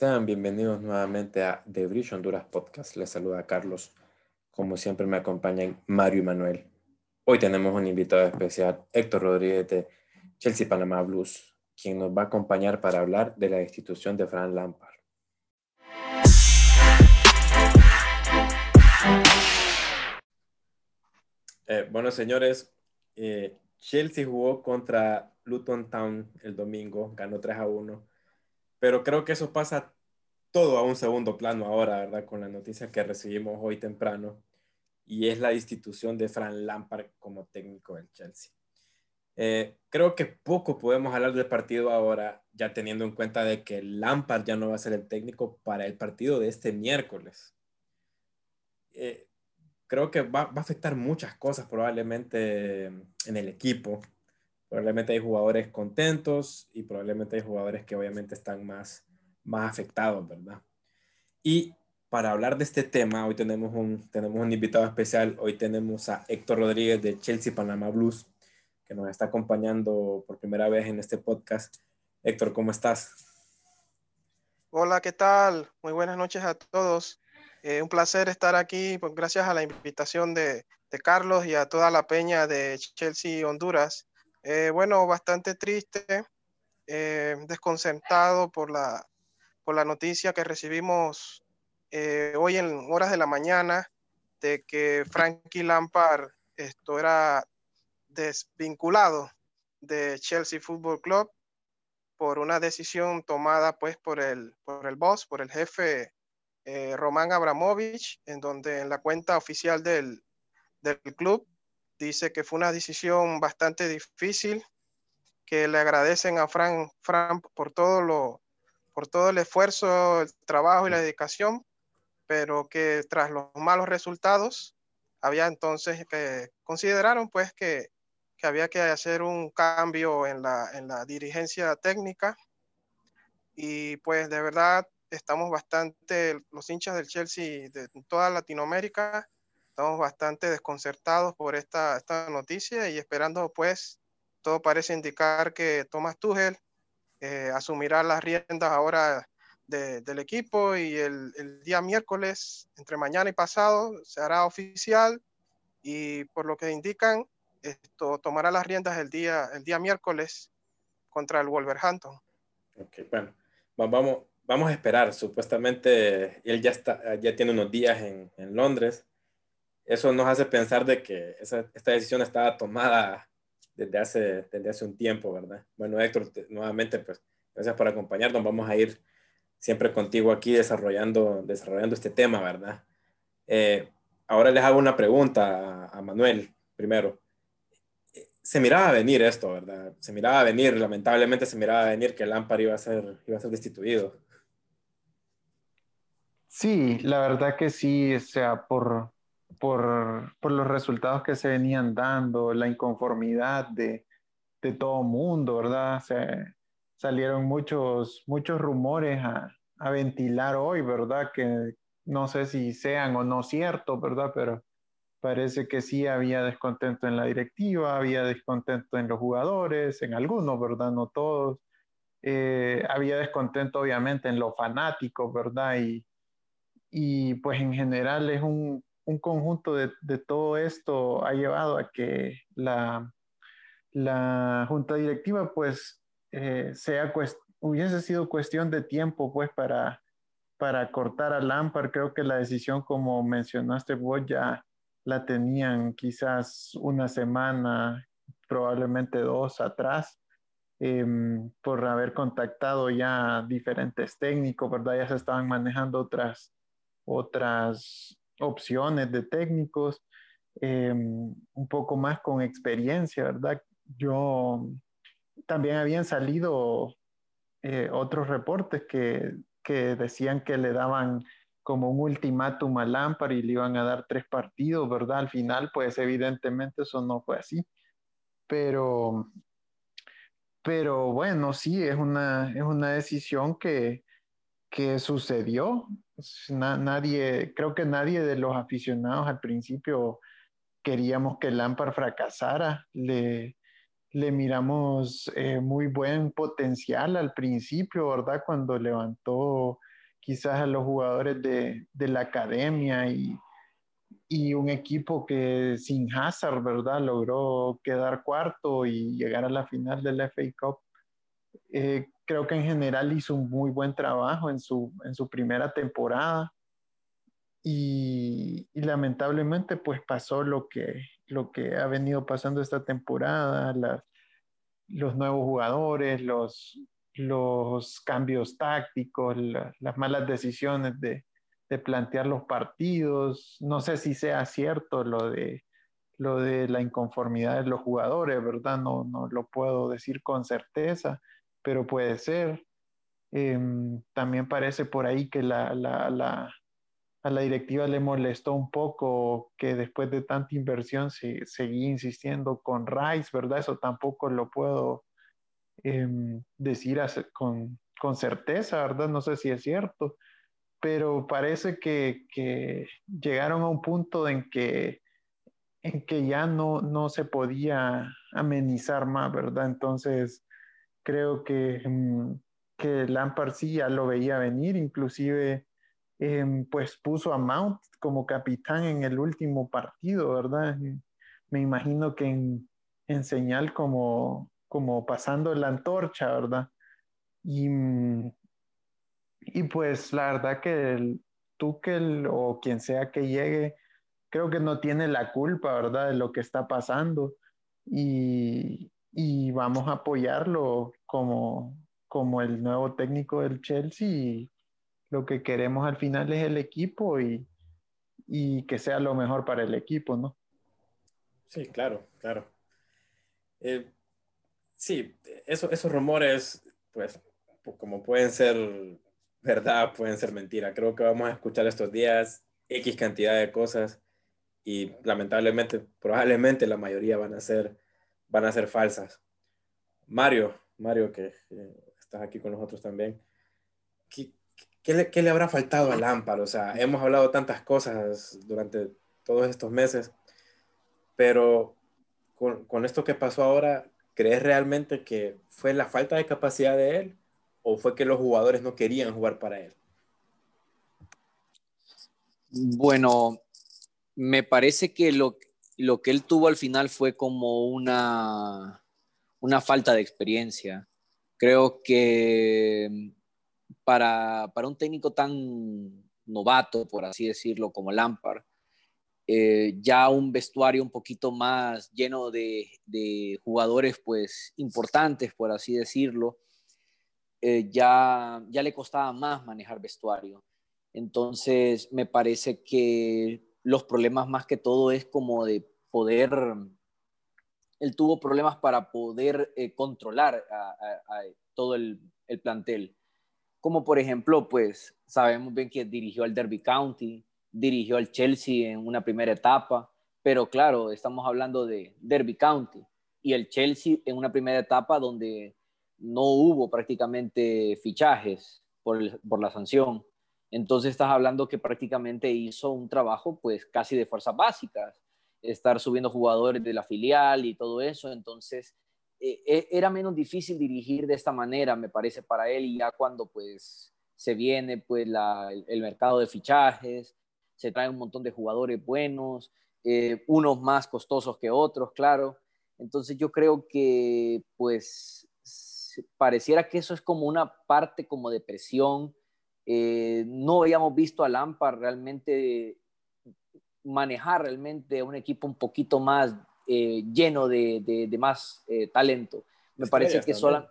Sean bienvenidos nuevamente a The Bridge Honduras Podcast. Les saluda Carlos. Como siempre me acompañan Mario y Manuel. Hoy tenemos un invitado especial, Héctor Rodríguez de Chelsea Panamá Blues, quien nos va a acompañar para hablar de la institución de Fran Lampard. Eh, bueno, señores, eh, Chelsea jugó contra Luton Town el domingo, ganó 3 a 1, pero creo que eso pasa todo a un segundo plano ahora, ¿verdad? Con la noticia que recibimos hoy temprano, y es la institución de Fran Lampard como técnico del Chelsea. Eh, creo que poco podemos hablar del partido ahora, ya teniendo en cuenta de que Lampard ya no va a ser el técnico para el partido de este miércoles. Eh, creo que va, va, a afectar muchas cosas probablemente en el equipo. Probablemente hay jugadores contentos y probablemente hay jugadores que obviamente están más, más afectados, ¿verdad? Y para hablar de este tema, hoy tenemos un, tenemos un invitado especial. Hoy tenemos a Héctor Rodríguez de Chelsea Panama Blues, que nos está acompañando por primera vez en este podcast. Héctor, ¿cómo estás? Hola, ¿qué tal? Muy buenas noches a todos. Eh, un placer estar aquí, pues, gracias a la invitación de, de, Carlos y a toda la peña de Chelsea Honduras. Eh, bueno, bastante triste, eh, desconcertado por la, por la noticia que recibimos eh, hoy en horas de la mañana de que Frankie Lampard esto era desvinculado de Chelsea Football Club por una decisión tomada pues por el, por el boss, por el jefe eh, Román Abramovich, en donde en la cuenta oficial del, del, club dice que fue una decisión bastante difícil, que le agradecen a Frank por, todo lo, por todo el esfuerzo, el trabajo y la dedicación, pero que tras los malos resultados, había entonces que consideraron pues que, que había que hacer un cambio en la, en la dirigencia técnica. Y pues de verdad estamos bastante, los hinchas del Chelsea de toda Latinoamérica, estamos bastante desconcertados por esta, esta noticia y esperando pues, todo parece indicar que Thomas Tuchel eh, asumirá las riendas ahora de, del equipo y el, el, día miércoles, entre mañana y pasado, se hará oficial y por lo que indican, esto tomará las riendas el día, el día miércoles contra el Wolverhampton. Ok, bueno, vamos, vamos a esperar. Supuestamente él ya, está, ya tiene unos días en, en Londres. Eso nos hace pensar de que esa, esta decisión estaba tomada desde hace, desde hace un tiempo, ¿verdad? Bueno, Héctor, te, nuevamente, pues, gracias por acompañarnos. Vamos a ir siempre contigo aquí desarrollando, desarrollando este tema, ¿verdad? Eh, ahora les hago una pregunta a, a Manuel, primero. Se miraba venir esto, ¿verdad? Se miraba venir, lamentablemente se miraba venir que Lampard iba a ser, iba a ser destituido. Sí, la verdad que sí, o sea, por, por, por los resultados que se venían dando, la inconformidad de, de todo mundo, ¿verdad? Se, salieron muchos, muchos rumores a, a, ventilar hoy, ¿verdad? Que no sé si sean o no ciertos, ¿verdad? Pero parece que sí había descontento en la directiva, había descontento en los jugadores, en algunos, ¿verdad? No todos. Eh, había descontento obviamente en los fanáticos, ¿verdad? Y, y pues en general es un, un conjunto de, de, todo esto ha llevado a que la, la junta directiva pues eh, sea hubiese sido cuestión de tiempo pues para, para cortar a Lampard. Creo que la decisión como mencionaste vos ya la tenían quizás una semana, probablemente dos atrás. Eh, por haber contactado ya diferentes técnicos, ¿verdad? Ya se estaban manejando otras, otras opciones de técnicos, eh, un poco más con experiencia, ¿verdad? Yo también habían salido eh, otros reportes que, que, decían que le daban como un ultimátum a Lampard y le iban a dar tres partidos, ¿verdad? Al final, pues evidentemente eso no fue así. Pero, pero bueno, sí, es una, es una decisión que, que sucedió. Nadie, creo que nadie de los aficionados al principio queríamos que Lampard fracasara. Le, le miramos eh, muy buen potencial al principio, ¿verdad? Cuando levantó quizás a los jugadores de, de la academia y, y, un equipo que sin Hazard, ¿verdad? Logró quedar cuarto y llegar a la final del FA Cup. Eh, creo que en general hizo un muy buen trabajo en su, en su primera temporada y, y, lamentablemente pues pasó lo que, lo que ha venido pasando esta temporada, los nuevos jugadores, los, los cambios tácticos, las malas decisiones de, de, plantear los partidos. No sé si sea cierto lo de, lo de la inconformidad de los jugadores, ¿verdad? No, no lo puedo decir con certeza, pero puede ser. Em, también parece por ahí que la, la, la, a la directiva le molestó un poco que después de tanta inversión se, seguía insistiendo con Rice, ¿verdad? Eso tampoco lo puedo Em, decir con, con, certeza, ¿verdad? No sé si es cierto, pero parece que, que llegaron a un punto en que, en que ya no, no se podía amenizar más, ¿verdad? Entonces, creo que, em, que Lampard sí ya lo veía venir, inclusive em, pues puso a Mount como capitán en el último partido, ¿verdad? Me imagino que en, en señal como, como pasando la antorcha, ¿verdad? Y, y pues la verdad que el Tuchel o quien sea que llegue, creo que no tiene la culpa, ¿verdad? De lo que está pasando. Y, y vamos a apoyarlo como, como el nuevo técnico del Chelsea. Lo que queremos al final es el equipo y, y que sea lo mejor para el equipo, ¿no? Sí, claro, claro. Eh, sí, eso, esos rumores, pues, como pueden ser verdad, pueden ser mentira. Creo que vamos a escuchar estos días X cantidad de cosas y lamentablemente, probablemente la mayoría van a ser, van a ser falsas. Mario, Mario, que estás aquí con nosotros también, ¿qué, qué, le, qué le, habrá faltado a Lampard? O sea, hemos hablado tantas cosas durante todos estos meses, pero con, con esto que pasó ahora, ¿crees realmente que fue la falta de capacidad de él o fue que los jugadores no querían jugar para él? Bueno, me parece que lo, lo que él tuvo al final fue como una, una falta de experiencia. Creo que para, para un técnico tan novato, por así decirlo, como Lampard, eh, ya un vestuario un poquito más lleno de, jugadores pues importantes, por así decirlo, eh, ya, ya le costaba más manejar vestuario. Entonces, me parece que los problemas más que todo es como de poder, él tuvo problemas para poder eh, controlar todo el, el, plantel. Como por ejemplo, pues sabemos bien que dirigió al Derby County, dirigió al Chelsea en una primera etapa, pero claro, estamos hablando de Derby County y el Chelsea en una primera etapa donde no hubo prácticamente fichajes por, la sanción. Entonces estás hablando que prácticamente hizo un trabajo pues casi de fuerzas básicas, estar subiendo jugadores de la filial y todo eso. Entonces e, e, era menos difícil dirigir de esta manera, me parece, para él y ya cuando pues se viene pues el mercado de fichajes, se trae un montón de jugadores buenos, eh, unos más costosos que otros, claro. Entonces yo creo que pues pareciera que eso es como una parte como de presión. Eh, no habíamos visto a Lampard realmente manejar realmente un equipo un poquito más eh, lleno de, de, más talento. Me parece que solo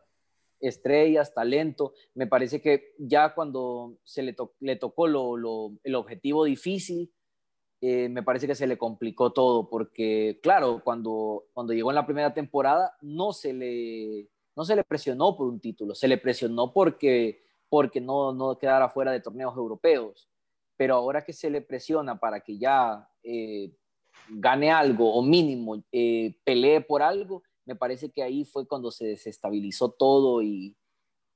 estrellas, talento. Me parece que ya cuando se le, le tocó lo, el objetivo difícil, eh, me parece que se le complicó todo, porque claro, cuando, cuando llegó en la primera temporada no se le, no se le presionó por un título, se le presionó porque, porque no, no quedara fuera de torneos europeos. Pero ahora que se le presiona para que ya eh, gane algo o mínimo eh, pelee por algo, me parece que ahí fue cuando se desestabilizó todo y,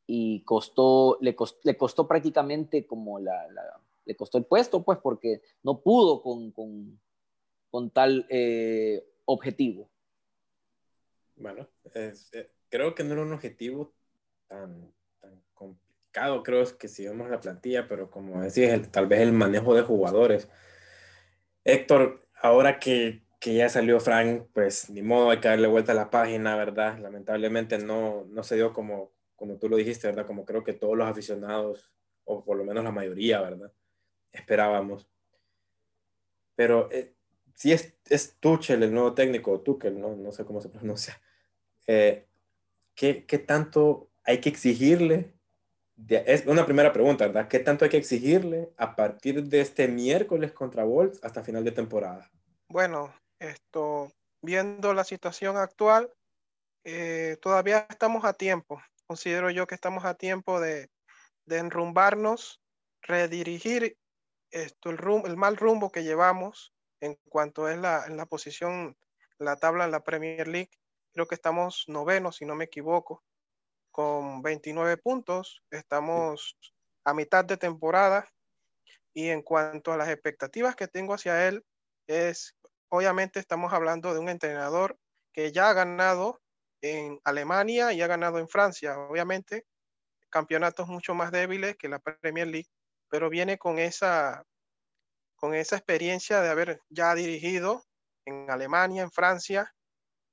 y costó, le, le costó prácticamente como la, le costó el puesto, pues porque no pudo con, con, con tal eh, objetivo. Bueno, creo que no era un objetivo tan complicado, creo, que si vemos la plantilla, pero como decís, tal vez el manejo de jugadores. Héctor, ahora que, que, ya salió Frank, pues ni modo, hay que darle vuelta a la página, ¿verdad? Lamentablemente no, no se dio como, como tú lo dijiste, ¿verdad? Como creo que todos los aficionados, o por lo menos la mayoría, ¿verdad? Esperábamos. Pero eh, si es, es Tuchel, el nuevo técnico, Tuchel, no, no sé cómo se pronuncia. Eh, ¿qué, ¿Qué tanto hay que exigirle? Es una primera pregunta, ¿verdad? ¿Qué tanto hay que exigirle a partir de este miércoles contra Wolves hasta final de temporada? Bueno, esto, viendo la situación actual, eh, todavía estamos a tiempo. Considero yo que estamos a tiempo de, de enrumbarnos, redirigir esto, el, el mal rumbo que llevamos en cuanto es la, en la posición, la tabla en la Premier League. Creo que estamos novenos, si no me equivoco con 29 puntos. Estamos a mitad de temporada y en cuanto a las expectativas que tengo hacia él, es, obviamente estamos hablando de un entrenador que ya ha ganado en Alemania y ha ganado en Francia, obviamente campeonatos mucho más débiles que la Premier League, pero viene con esa, con esa experiencia de haber ya dirigido en Alemania, en Francia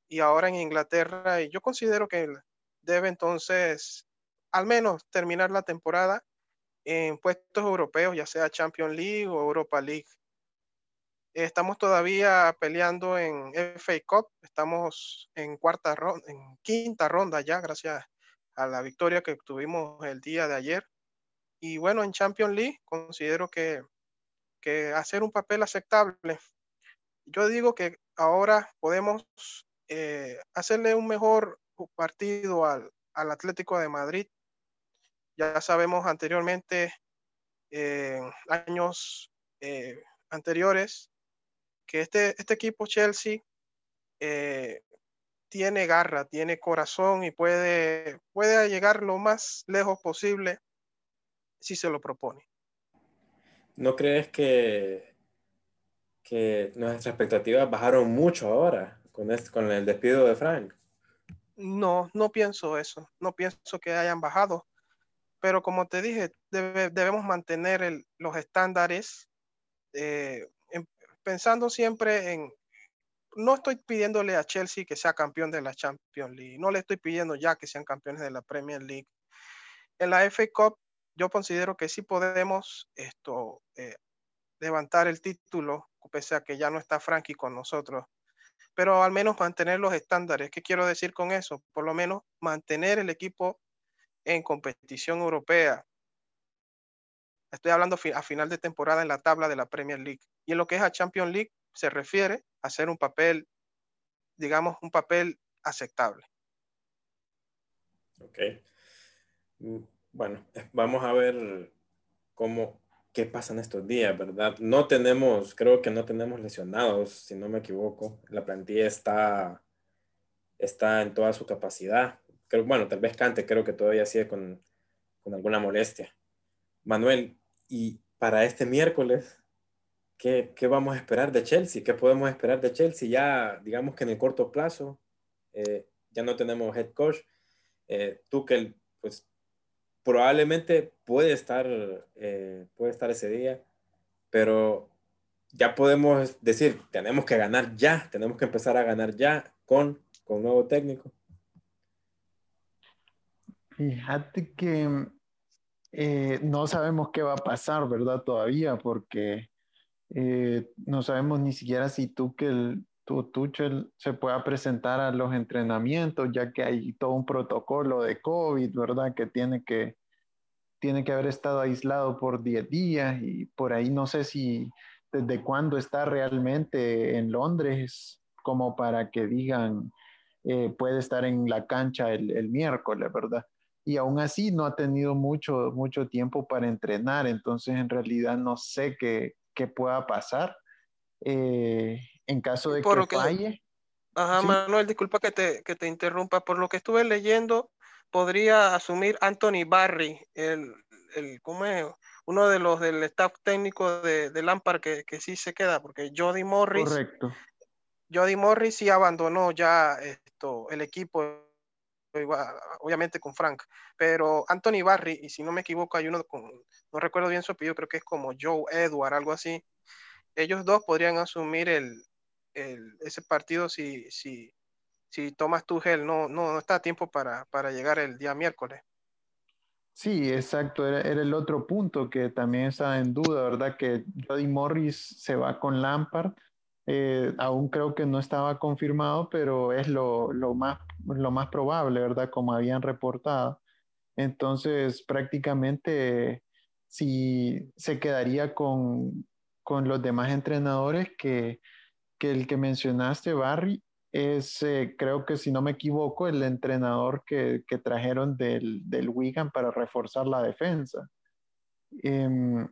y ahora en Inglaterra. Y yo considero que debe entonces al menos terminar la temporada en puestos europeos, ya sea Champions League o Europa League. Estamos todavía peleando en FA Cup, estamos en cuarta ronda, en quinta ronda ya, gracias a la victoria que tuvimos el día de ayer. Y bueno, en Champions League considero que, que hacer un papel aceptable. Yo digo que ahora podemos eh, hacerle un mejor partido al, Atlético de Madrid. Ya sabemos anteriormente, en años eh, anteriores, que este, este equipo Chelsea eh, tiene garra, tiene corazón y puede, puede llegar lo más lejos posible si se lo propone. ¿No crees que, que nuestras expectativas bajaron mucho ahora con, este, con el despido de Frank? No, no pienso eso. No pienso que hayan bajado. Pero como te dije, debemos mantener los estándares eh, pensando siempre en... No estoy pidiéndole a Chelsea que sea campeón de la Champions League. No le estoy pidiendo ya que sean campeones de la Premier League. En la FA Cup yo considero que sí podemos esto, eh, levantar el título, pese a que ya no está Frankie con nosotros pero al menos mantener los estándares. ¿Qué quiero decir con eso? Por lo menos mantener el equipo en competición europea. Estoy hablando a final de temporada en la tabla de la Premier League. Y en lo que es a Champions League se refiere a hacer un papel, digamos, un papel aceptable. Ok. Mm, bueno, vamos a ver cómo, qué pasa en estos días, ¿verdad? No tenemos, creo que no tenemos lesionados, si no me equivoco. La plantilla está, está en toda su capacidad. Creo, bueno, tal vez Cante, creo que todavía sigue con, con alguna molestia. Manuel, y para este miércoles, ¿qué, ¿qué, vamos a esperar de Chelsea? ¿Qué podemos esperar de Chelsea? Ya, digamos que en el corto plazo, eh, ya no tenemos head coach. Eh, que pues probablemente puede estar, eh, puede estar ese día, pero ya podemos decir, tenemos que ganar ya, tenemos que empezar a ganar ya con, con nuevo técnico. Fíjate que eh, no sabemos qué va a pasar, ¿verdad? Todavía, porque eh, no sabemos ni siquiera si tú que el, tu Tuchel se pueda presentar a los entrenamientos, ya que hay todo un protocolo de COVID, ¿verdad? Que tiene que, tiene que haber estado aislado por 10 días y por ahí no sé si desde cuándo está realmente en Londres como para que digan eh, puede estar en la cancha el, el, miércoles, ¿verdad? Y aún así no ha tenido mucho, mucho tiempo para entrenar, entonces en realidad no sé qué, qué pueda pasar. Eh, en caso de que, falle. Ajá, Manuel, disculpa que te, que te interrumpa. Por lo que estuve leyendo, podría asumir Anthony Barry, el, el ¿cómo es? uno de los del staff técnico de, de Lampard que, que, sí se queda, porque Jody Morris. Correcto. Jody Morris sí abandonó ya esto, el equipo obviamente con Frank, pero Anthony Barry, y si no me equivoco, hay uno con, no recuerdo bien su apellido, creo que es como Joe Edward, algo así. Ellos dos podrían asumir el, ese partido si, si, si Thomas Tuchel no, no, no está a tiempo para, para llegar el día miércoles. Sí, exacto. Era, el otro punto que también está en duda, ¿verdad? Que Jody Morris se va con Lampard. Eh, aún creo que no estaba confirmado, pero es lo, lo, más, lo más probable, ¿verdad? Como habían reportado. Entonces, prácticamente, si se quedaría con, con los demás entrenadores que, que el que mencionaste, Barry, es, eh, creo que si no me equivoco, el entrenador que, que trajeron del, del, Wigan para reforzar la defensa. Em,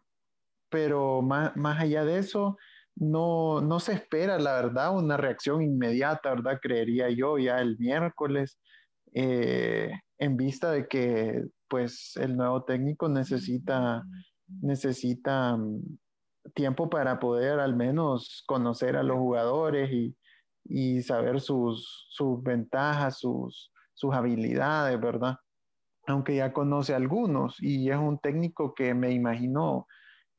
pero más, más, allá de eso, no, no se espera, la verdad, una reacción inmediata, ¿verdad? Creería yo ya el miércoles, eh, en vista de que pues el nuevo técnico necesita, necesita mm, tiempo para poder al menos conocer a los jugadores y, y saber sus, sus ventajas, sus, sus habilidades, ¿verdad? Aunque ya conoce algunos y es un técnico que me imagino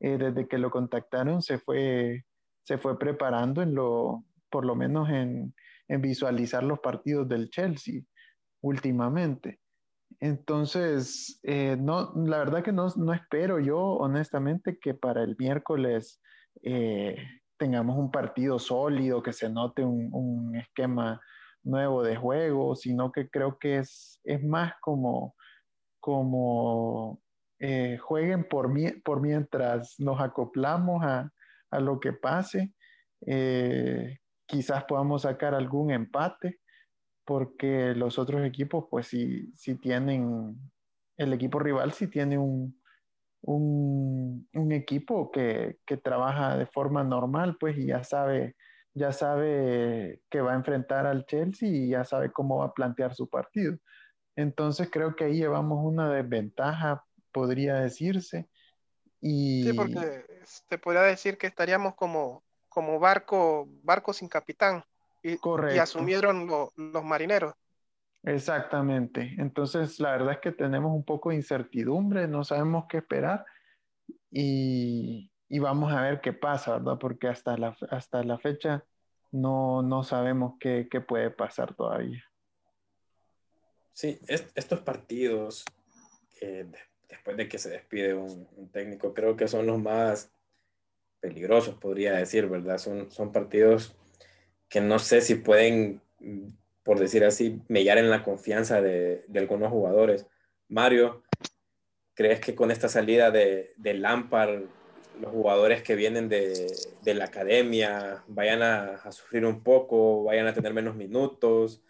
eh, desde que lo contactaron se fue, se fue preparando en lo, por lo menos en, en visualizar los partidos del Chelsea últimamente. Entonces, eh, no, la verdad que no, no, espero yo, honestamente, que para el miércoles eh, tengamos un partido sólido, que se note un, esquema nuevo de juego, sino que creo que es, es más como, como eh, jueguen por, por mientras nos acoplamos a, a lo que pase. Eh, quizás podamos sacar algún empate, porque los otros equipos, pues si, si tienen, el equipo rival si tiene un, un, equipo que, trabaja de forma normal, pues, y ya sabe, ya sabe que va a enfrentar al Chelsea y ya sabe cómo va a plantear su partido. Entonces creo que ahí llevamos una desventaja, podría decirse. Y... Sí, porque te podría decir que estaríamos como, como barco, barco sin capitán y, y asumieron los marineros. Exactamente. Entonces, la verdad es que tenemos un poco de incertidumbre, no sabemos qué esperar y, vamos a ver qué pasa, ¿verdad? Porque hasta la, hasta la fecha no, no sabemos qué, puede pasar todavía. Sí, estos partidos, después de que se despide un, técnico, creo que son los más peligrosos, podría decir, ¿verdad? Son, son partidos que no sé si pueden por decir así, mellar en la confianza de, algunos jugadores. Mario, ¿crees que con esta salida de, de Lampard, los jugadores que vienen de, la academia vayan a, sufrir un poco, vayan a tener menos minutos?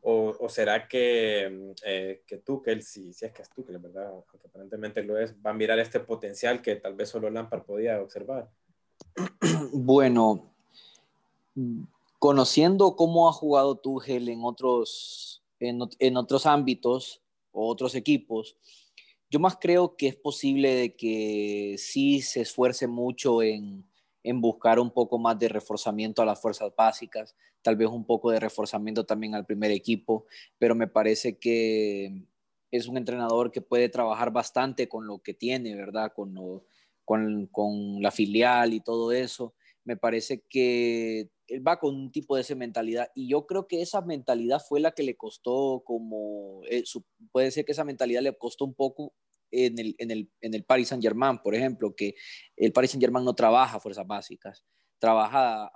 ¿O, será que, eh, que Tuchel, si, si es que es Tuchel, ¿verdad? Aparentemente lo es, va a mirar este potencial que tal vez solo Lampard podía observar? Bueno, conociendo cómo ha jugado Tuchel en otros, en, otros ámbitos o otros equipos, yo más creo que es posible de que sí se esfuerce mucho en, buscar un poco más de reforzamiento a las fuerzas básicas, tal vez un poco de reforzamiento también al primer equipo, pero me parece que es un entrenador que puede trabajar bastante con lo que tiene, ¿verdad? Con, con, con la filial y todo eso. Me parece que él va con un tipo de esa mentalidad y yo creo que esa mentalidad fue la que le costó como, eh, puede ser que esa mentalidad le costó un poco en el, en el, en el Paris Saint Germain, por ejemplo, que el Paris Saint Germain no trabaja fuerzas básicas, trabaja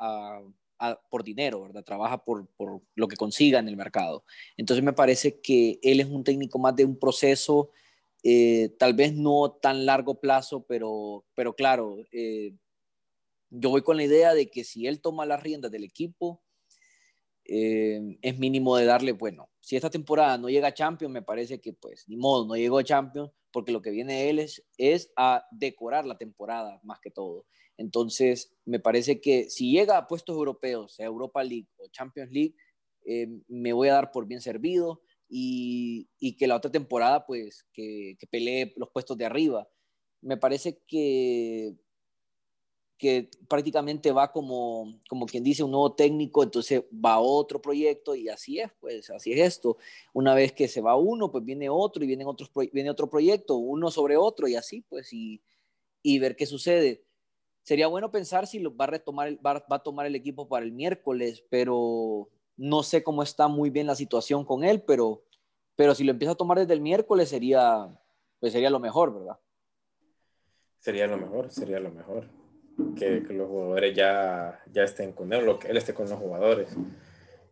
por dinero, ¿verdad? Trabaja por, por, lo que consiga en el mercado. Entonces me parece que él es un técnico más de un proceso, eh, tal vez no tan largo plazo, pero, pero claro, eh, yo voy con la idea de que si él toma las riendas del equipo, eh, es mínimo de darle, bueno, si esta temporada no llega a Champions, me parece que pues ni modo, no llegó a Champions, porque lo que viene él es, es a decorar la temporada más que todo. Entonces, me parece que si llega a puestos europeos, sea Europa League o Champions League, eh, me voy a dar por bien servido y, y que la otra temporada, pues, que, que pelee los puestos de arriba. Me parece que que prácticamente va como, como quien dice, un nuevo técnico, entonces va otro proyecto y así es, pues así es esto. Una vez que se va uno, pues viene otro y viene, otros, viene otro proyecto, uno sobre otro y así, pues, y, y ver qué sucede. Sería bueno pensar si lo va a retomar, va, va a tomar el equipo para el miércoles, pero no sé cómo está muy bien la situación con él, pero, pero si lo empieza a tomar desde el miércoles sería, pues sería lo mejor, ¿verdad? Sería lo mejor, sería lo mejor. Que, los jugadores ya, ya estén con él, que él esté con los jugadores.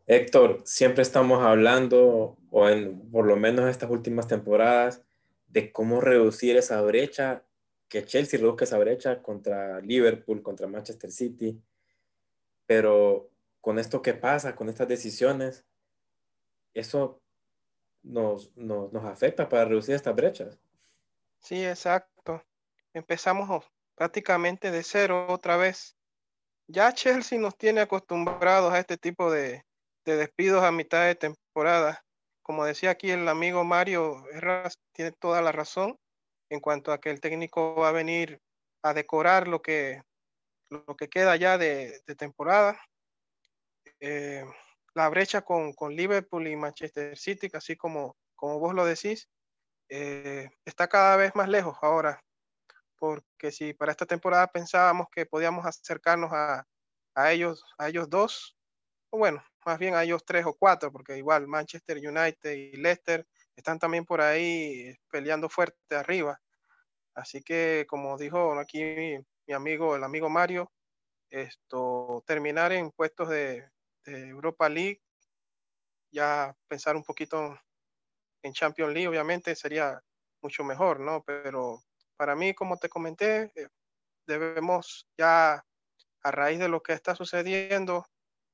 Héctor, siempre estamos hablando, o en por lo menos estas últimas temporadas, de cómo reducir esa brecha, que Chelsea reduzca esa brecha contra Liverpool, contra Manchester City. Pero con esto que pasa, con estas decisiones, eso nos, nos, nos afecta para reducir estas brechas. Sí, exacto empezamos prácticamente de cero otra vez. Ya Chelsea nos tiene acostumbrados a este tipo de, despidos a mitad de temporada. Como decía aquí el amigo Mario tiene toda la razón en cuanto a que el técnico va a venir a decorar lo que, lo que queda ya de, temporada. Eh, la brecha con, Liverpool y Manchester City, así como, como vos lo decís, eh, está cada vez más lejos ahora porque si para esta temporada pensábamos que podíamos acercarnos a, ellos, a ellos dos, o bueno, más bien a ellos tres o cuatro, porque igual Manchester United y Leicester están también por ahí peleando fuerte arriba. Así que, como dijo aquí mi, amigo, el amigo Mario, esto, terminar en puestos de, de Europa League, ya pensar un poquito en Champions League, obviamente sería mucho mejor, ¿no? Pero para mí, como te comenté, eh, debemos ya, a raíz de lo que está sucediendo,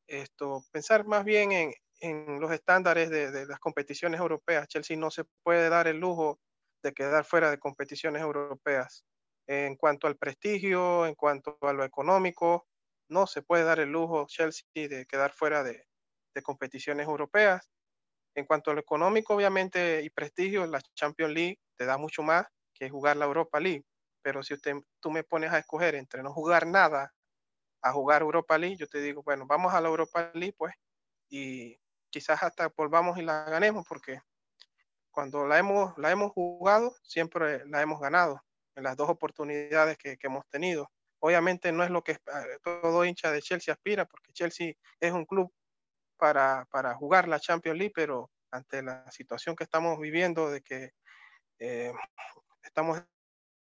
esto, pensar más bien en, los estándares de, de, las competiciones europeas. Chelsea no se puede dar el lujo de quedar fuera de competiciones europeas. En cuanto al prestigio, en cuanto a lo económico, no se puede dar el lujo Chelsea de quedar fuera de, de competiciones europeas. En cuanto a lo económico, obviamente, y prestigio, la Champions League te da mucho más que jugar la Europa League. Pero si usted, tú me pones a escoger entre no jugar nada a jugar Europa League, yo te digo, bueno, vamos a la Europa League, pues, y quizás hasta volvamos y la ganemos, porque cuando la hemos, la hemos jugado, siempre la hemos ganado en las dos oportunidades que, que hemos tenido. Obviamente no es lo que eh, todo hincha de Chelsea aspira, porque Chelsea es un club para, para jugar la Champions League, pero ante la situación que estamos viviendo de que eh, estamos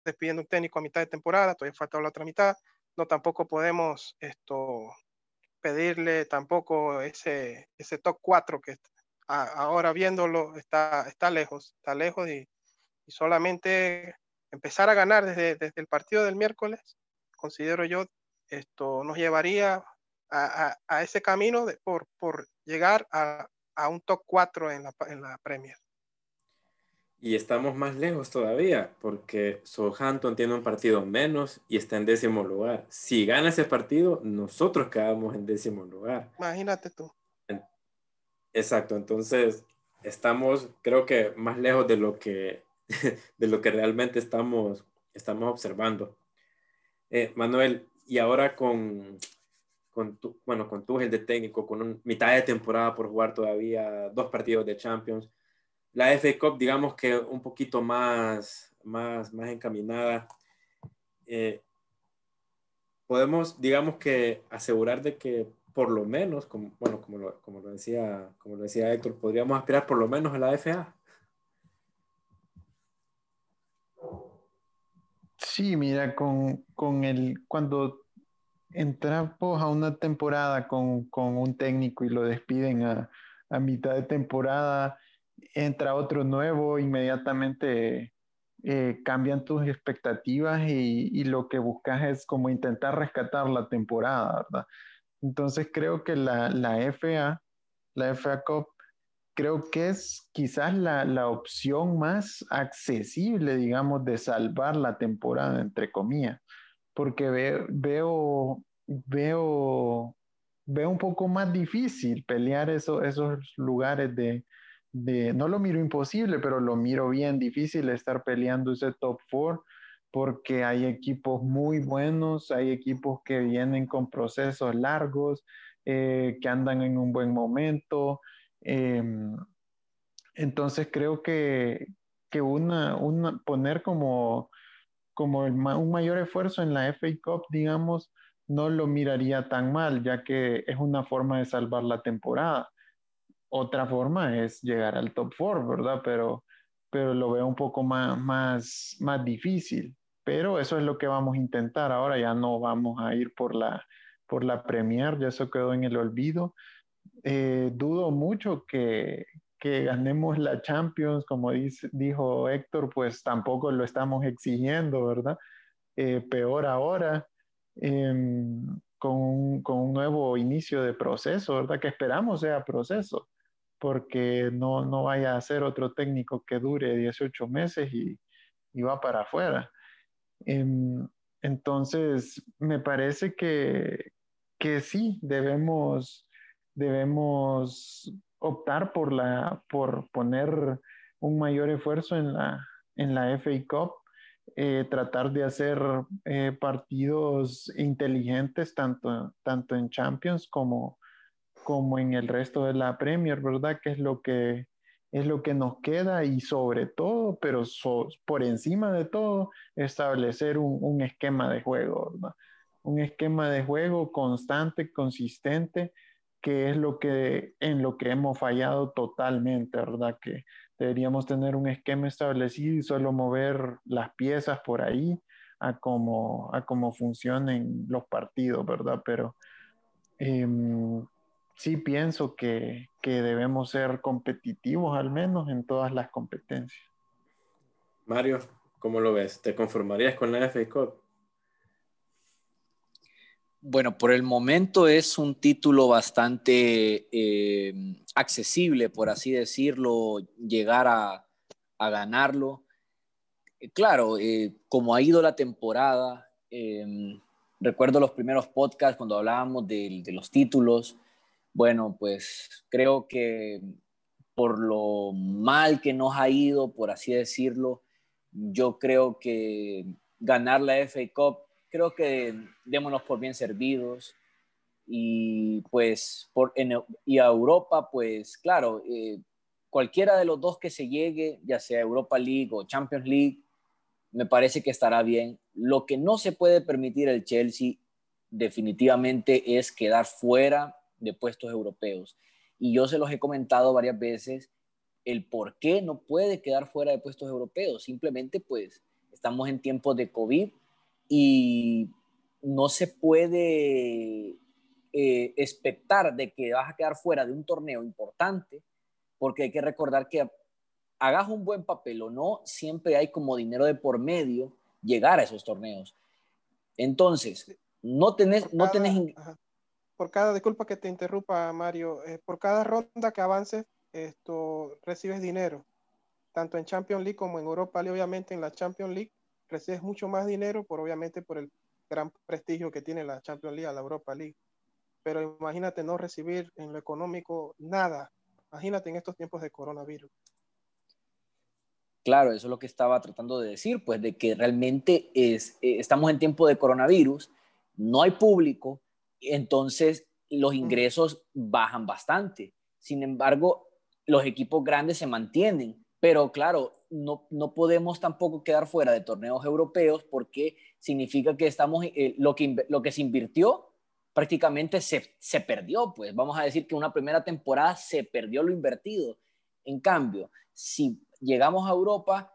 despidiendo un técnico a mitad de temporada, todavía falta la otra mitad, no tampoco podemos esto pedirle tampoco ese, ese top 4 que ahora viéndolo está, está lejos, está lejos y, solamente empezar a ganar desde, desde, el partido del miércoles, considero yo, esto nos llevaría a, a, ese camino de, por, por llegar a, a, un top 4 en la, en la Premier. Y estamos más lejos todavía, porque Southampton tiene un partido menos y está en décimo lugar. Si gana ese partido, nosotros quedamos en décimo lugar. Imagínate tú. Exacto, entonces estamos, creo que más lejos de lo que, de lo que realmente estamos, estamos observando. Eh, Manuel, y ahora con, con tu, bueno, con tu el de técnico, con mitad de temporada por jugar todavía, dos partidos de Champions la FA Cup, digamos que un poquito más, más, más encaminada. Eh, podemos, digamos que, asegurar de que por lo menos, como, bueno, como lo, como lo, decía, como lo decía Héctor, podríamos aspirar por lo menos a la FA. Sí, mira, con, con el, cuando entramos a una temporada con, con, un técnico y lo despiden a, a mitad de temporada, entra otro nuevo, inmediatamente eh, cambian tus expectativas y, lo que buscas es como intentar rescatar la temporada, ¿verdad? Entonces creo que la, la FA, la FA Cup, creo que es quizás la, la, opción más accesible, digamos, de salvar la temporada, entre comillas, porque veo, veo, veo, veo un poco más difícil pelear eso, esos lugares de, no lo miro imposible, pero lo miro bien difícil estar peleando ese top four porque hay equipos muy buenos, hay equipos que vienen con procesos largos, eh, que andan en un buen momento. Em, entonces creo que, que una, poner como, como un mayor esfuerzo en la FA Cup, digamos, no lo miraría tan mal, ya que es una forma de salvar la temporada. Otra forma es llegar al top 4, ¿verdad? Pero, pero lo veo un poco más, más, más difícil. Pero eso es lo que vamos a intentar. Ahora ya no vamos a ir por la, por la Premier, ya eso quedó en el olvido. Eh, dudo mucho que, que ganemos la Champions, como dice, dijo Héctor, pues tampoco lo estamos exigiendo, ¿verdad? Eh, peor ahora, em, con, con, un, nuevo inicio de proceso, ¿verdad? Que esperamos sea proceso, porque no, no vaya a ser otro técnico que dure 18 meses y, y va para afuera. Em, entonces, me parece que, que sí, debemos, debemos optar por, la, por poner un mayor esfuerzo en la, en la FA Cup, eh, tratar de hacer eh, partidos inteligentes tanto, tanto en Champions como, como en el resto de la Premier, ¿verdad? Que es lo que, es lo que nos queda y sobre todo, pero por encima de todo, establecer un, un esquema de juego, ¿verdad? Un esquema de juego constante, consistente, que es lo que en lo que hemos fallado totalmente, ¿verdad? Que deberíamos tener un esquema establecido y solo mover las piezas por ahí a cómo, a cómo funcionen los partidos, ¿verdad? Pero em, sí pienso que, que debemos ser competitivos al menos en todas las competencias. Mario, ¿cómo lo ves? ¿Te conformarías con la FA Cup? Bueno, por el momento es un título bastante eh, accesible, por así decirlo, llegar a, ganarlo. Eh, claro, eh, como ha ido la temporada, recuerdo los primeros podcasts cuando hablábamos de, de, los títulos. Bueno, pues creo que por lo mal que nos ha ido, por así decirlo, yo creo que ganar la FA Cup creo que démonos por bien servidos y pues por, y a Europa, pues claro, eh, cualquiera de los dos que se llegue, ya sea Europa League o Champions League, me parece que estará bien. Lo que no se puede permitir el Chelsea definitivamente es quedar fuera de puestos europeos. Y yo se los he comentado varias veces el por qué no puede quedar fuera de puestos europeos. Simplemente pues estamos en tiempos de COVID y no se puede eh, expectar de que vas a quedar fuera de un torneo importante, porque hay que recordar que hagas un buen papel o no, siempre hay como dinero de por medio llegar a esos torneos. Entonces, no tenés... no tenés... Por cada, disculpa que te interrumpa, Mario, eh, por cada ronda que avances, esto recibes dinero, tanto en Champions League como en Europa League, obviamente en la Champions League recibes mucho más dinero por obviamente por el gran prestigio que tiene la Champions League, la Europa League. Pero imagínate no recibir en lo económico nada. Imagínate en estos tiempos de coronavirus. Claro, eso es lo que estaba tratando de decir, pues de que realmente es, eh, estamos en tiempo de coronavirus, no hay público, entonces los ingresos bajan bastante. Sin embargo, los equipos grandes se mantienen, pero claro, no, no, podemos tampoco quedar fuera de torneos europeos porque significa que estamos, eh, lo, que, lo que se invirtió prácticamente se, se, perdió, pues vamos a decir que una primera temporada se perdió lo invertido. En cambio, si llegamos a Europa,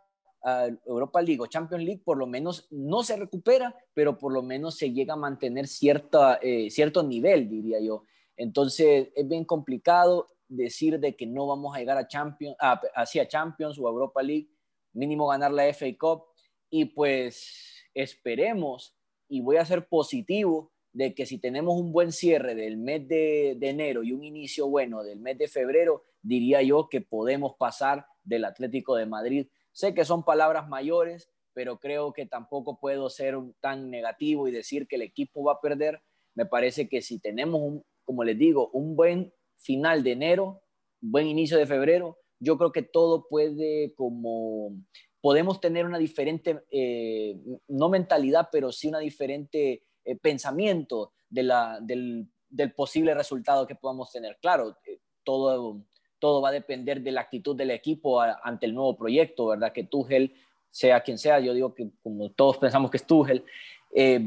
Europa League o Champions League, por lo menos no se recupera, pero por lo menos se llega a mantener cierta, eh, cierto nivel, diría yo. Entonces es bien complicado decir de que no vamos a llegar a Champions, hacia Champions o Europa League, mínimo ganar la FA Cup y pues esperemos y voy a ser positivo de que si tenemos un buen cierre del mes de, enero y un inicio bueno del mes de febrero, diría yo que podemos pasar del Atlético de Madrid. Sé que son palabras mayores, pero creo que tampoco puedo ser tan negativo y decir que el equipo va a perder. Me parece que si tenemos, un, como les digo, un buen final de enero, buen inicio de febrero, yo creo que todo puede como podemos tener una diferente, eh, no mentalidad, pero sí una diferente eh, pensamiento de la, del, del, posible resultado que podamos tener. Claro, todo, todo va a depender de la actitud del equipo ante el nuevo proyecto, ¿verdad? Que Tuchel, sea quien sea, yo digo que como todos pensamos que es Tuchel,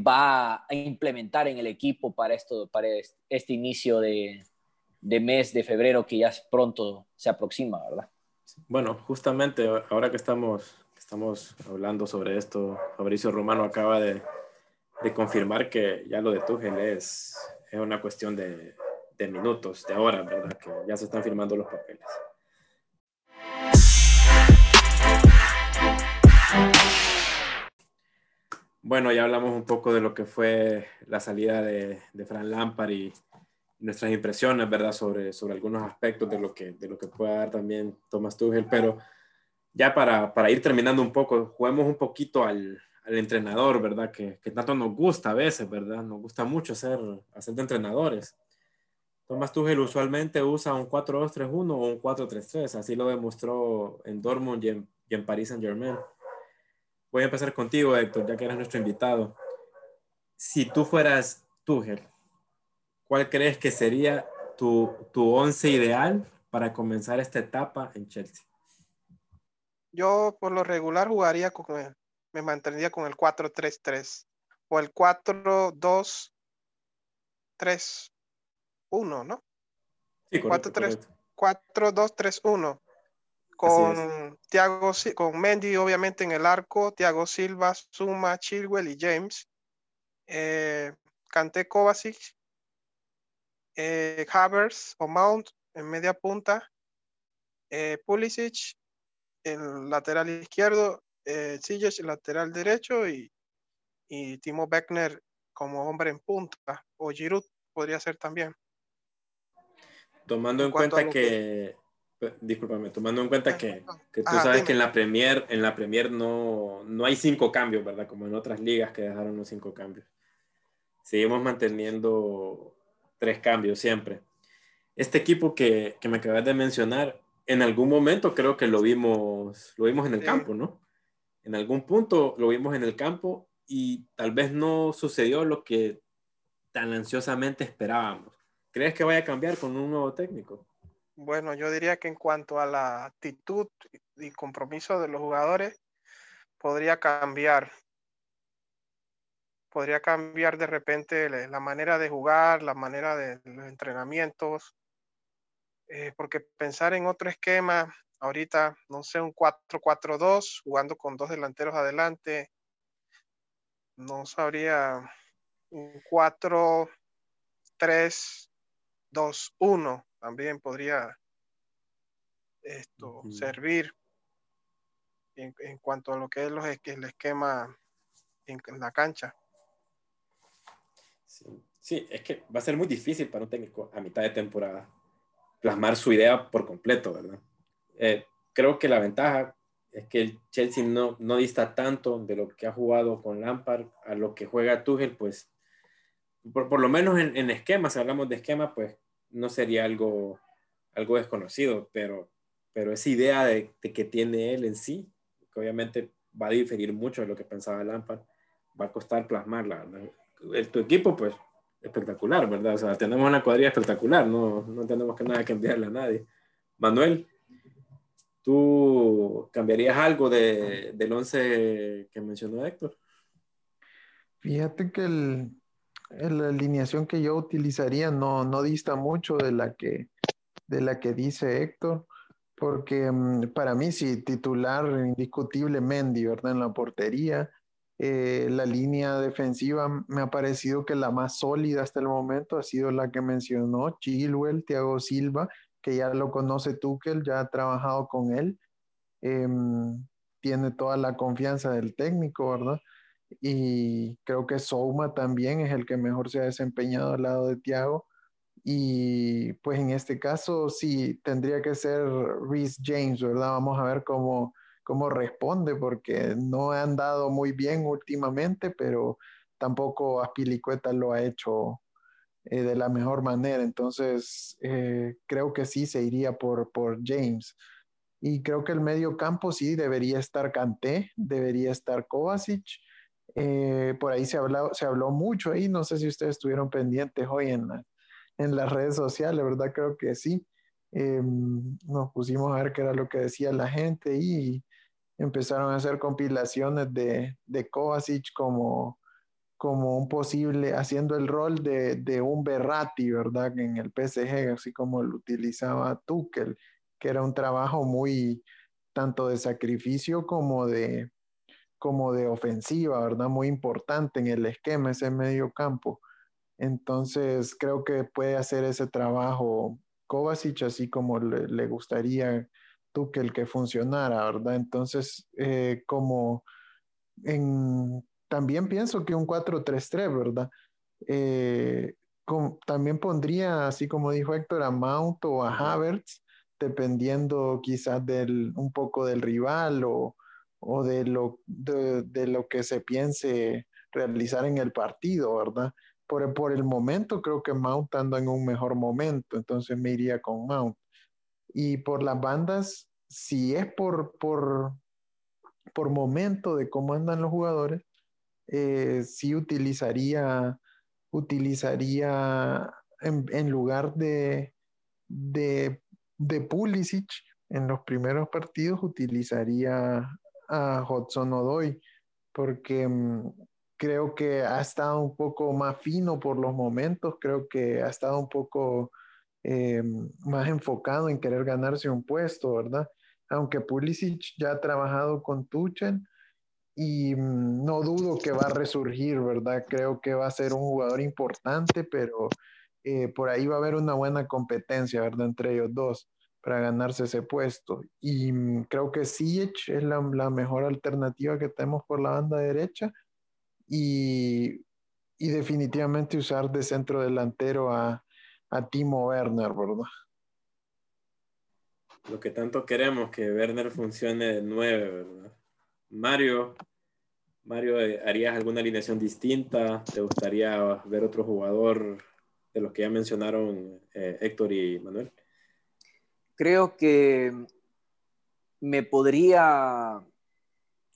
va a implementar en el equipo para, esto, para este inicio de, de mes de febrero que ya pronto se aproxima, ¿verdad? Bueno, justamente ahora que estamos, estamos hablando sobre esto, Fabricio Romano acaba de, de confirmar que ya lo de Tuchel es, es una cuestión de, de minutos, de horas, ¿verdad? Que ya se están firmando los papeles. Bueno, ya hablamos un poco de lo que fue la salida de, de Fran Lampard y, nuestras impresiones, ¿verdad? Sobre, sobre algunos aspectos de lo, que, de lo que pueda dar también Thomas Tuchel, pero ya para, para ir terminando un poco, juguemos un poquito al, al entrenador, ¿verdad? Que, que, tanto nos gusta a veces, ¿verdad? Nos gusta mucho ser, hacer de entrenadores. Thomas Tuchel usualmente usa un 4-2-3-1 o un 4-3-3, así lo demostró en Dortmund y en, y en Paris Saint-Germain. Voy a empezar contigo, Héctor, ya que eres nuestro invitado. Si tú fueras Tuchel, ¿cuál crees que sería tu, tu once ideal para comenzar esta etapa en Chelsea? Yo por lo regular jugaría con me mantendría con el 4-3-3 o el 4-2-3-1, ¿no? Sí, 4-2-3-1 con Thiago, con Mendy obviamente en el arco, Thiago Silva, Suma, Chilwell y James, eh, Kanté Kovacic eh, Havers o Mount en media punta, eh, Pulisic en lateral izquierdo, eh, en lateral derecho y, y Timo Beckner como hombre en punta, o Giroud podría ser también. Tomando en, cuenta que, discúlpame, tomando en cuenta que, que tú sabes que en la Premier, en la Premier no, no hay cinco cambios, ¿verdad? Como en otras ligas que dejaron los cinco cambios. Seguimos manteniendo tres cambios siempre. Este equipo que, que me acabas de mencionar, en algún momento creo que lo vimos, lo vimos en el campo, ¿no? En algún punto lo vimos en el campo y tal vez no sucedió lo que tan ansiosamente esperábamos. ¿Crees que vaya a cambiar con un nuevo técnico? Bueno, yo diría que en cuanto a la actitud y compromiso de los jugadores, podría cambiar podría cambiar de repente la manera de jugar, la manera de los entrenamientos, eh, porque pensar en otro esquema, ahorita, no sé, un 4-4-2, jugando con dos delanteros adelante, no sabría, un 4-3-2-1 también podría esto servir en, cuanto a lo que es los, el esquema en la cancha. Sí. es que va a ser muy difícil para un técnico a mitad de temporada plasmar su idea por completo, ¿verdad? Eh, creo que la ventaja es que el Chelsea no, no dista tanto de lo que ha jugado con Lampard a lo que juega Tuchel, pues por, por lo menos en, en, esquema, si hablamos de esquema, pues no sería algo, algo desconocido, pero, pero esa idea de, de, que tiene él en sí, que obviamente va a diferir mucho de lo que pensaba Lampard, va a costar plasmarla. tu equipo, pues, espectacular, ¿verdad? O sea, tenemos una cuadrilla espectacular, no, no tenemos que nada que enviarle a nadie. Manuel, ¿tú cambiarías algo de, del 11 que mencionó Héctor? Fíjate que el, la alineación que yo utilizaría no, no dista mucho de la que, de la que dice Héctor, porque mm, para mí sí, titular indiscutible Mendy, ¿verdad? En la portería, eh, la línea defensiva me ha parecido que la más sólida hasta el momento ha sido la que mencionó Chilwell, Thiago Silva, que ya lo conoce Tuchel, ya ha trabajado con él, em, tiene toda la confianza del técnico, ¿verdad? Y creo que Souma también es el que mejor se ha desempeñado al lado de Thiago. Y pues en este caso sí tendría que ser Reese James, ¿verdad? Vamos a ver cómo, cómo responde, porque no ha andado muy bien últimamente, pero tampoco Aspilicueta lo ha hecho eh, de la mejor manera. Entonces, eh, creo que sí se iría por, por James. Y creo que el medio campo sí debería estar Kanté, debería estar Kovacic. Eh, por ahí se habló, se habló mucho ahí, no sé si ustedes estuvieron pendientes hoy en, en las redes sociales, ¿verdad? Creo que sí. Em, nos pusimos a ver qué era lo que decía la gente y empezaron a hacer compilaciones de, de Kovacic como, como un posible, haciendo el rol de, de un Berrati, ¿verdad? En el PSG, así como lo utilizaba Tuchel que era un trabajo muy tanto de sacrificio como de, como de ofensiva, ¿verdad? Muy importante en el esquema, ese medio campo. Entonces, creo que puede hacer ese trabajo Kovacic, así como le, gustaría tú que el que funcionara, ¿verdad? Entonces, eh, como en, también pienso que un 4-3-3, ¿verdad? Eh, también pondría, así como dijo Héctor, a Mount o a Havertz, dependiendo quizás del, un poco del rival o, o de, lo, de, lo que se piense realizar en el partido, ¿verdad? Por, por el momento creo que Mount anda en un mejor momento, entonces me iría con Mount. Y por las bandas, si es por, por, por momento de cómo andan los jugadores, eh, sí utilizaría, utilizaría en, en lugar de, de de Pulisic en los primeros partidos utilizaría a Hudson Odoy porque mm, creo que ha estado un poco más fino por los momentos, creo que ha estado un poco eh, más enfocado en querer ganarse un puesto, ¿verdad? Aunque Pulisic ya ha trabajado con Tuchel y mm, no dudo que va a resurgir, ¿verdad? Creo que va a ser un jugador importante, pero eh, por ahí va a haber una buena competencia, ¿verdad? Entre ellos dos para ganarse ese puesto. Y mm, creo que Siege es la, mejor alternativa que tenemos por la banda derecha. Y, definitivamente usar de centro delantero a, Timo Werner, ¿verdad? Lo que tanto queremos, que Werner funcione de nueve, ¿verdad? Mario, Mario, eh, ¿harías alguna alineación distinta? ¿Te gustaría ver otro jugador de los que ya mencionaron eh, Héctor y Manuel? Creo que me podría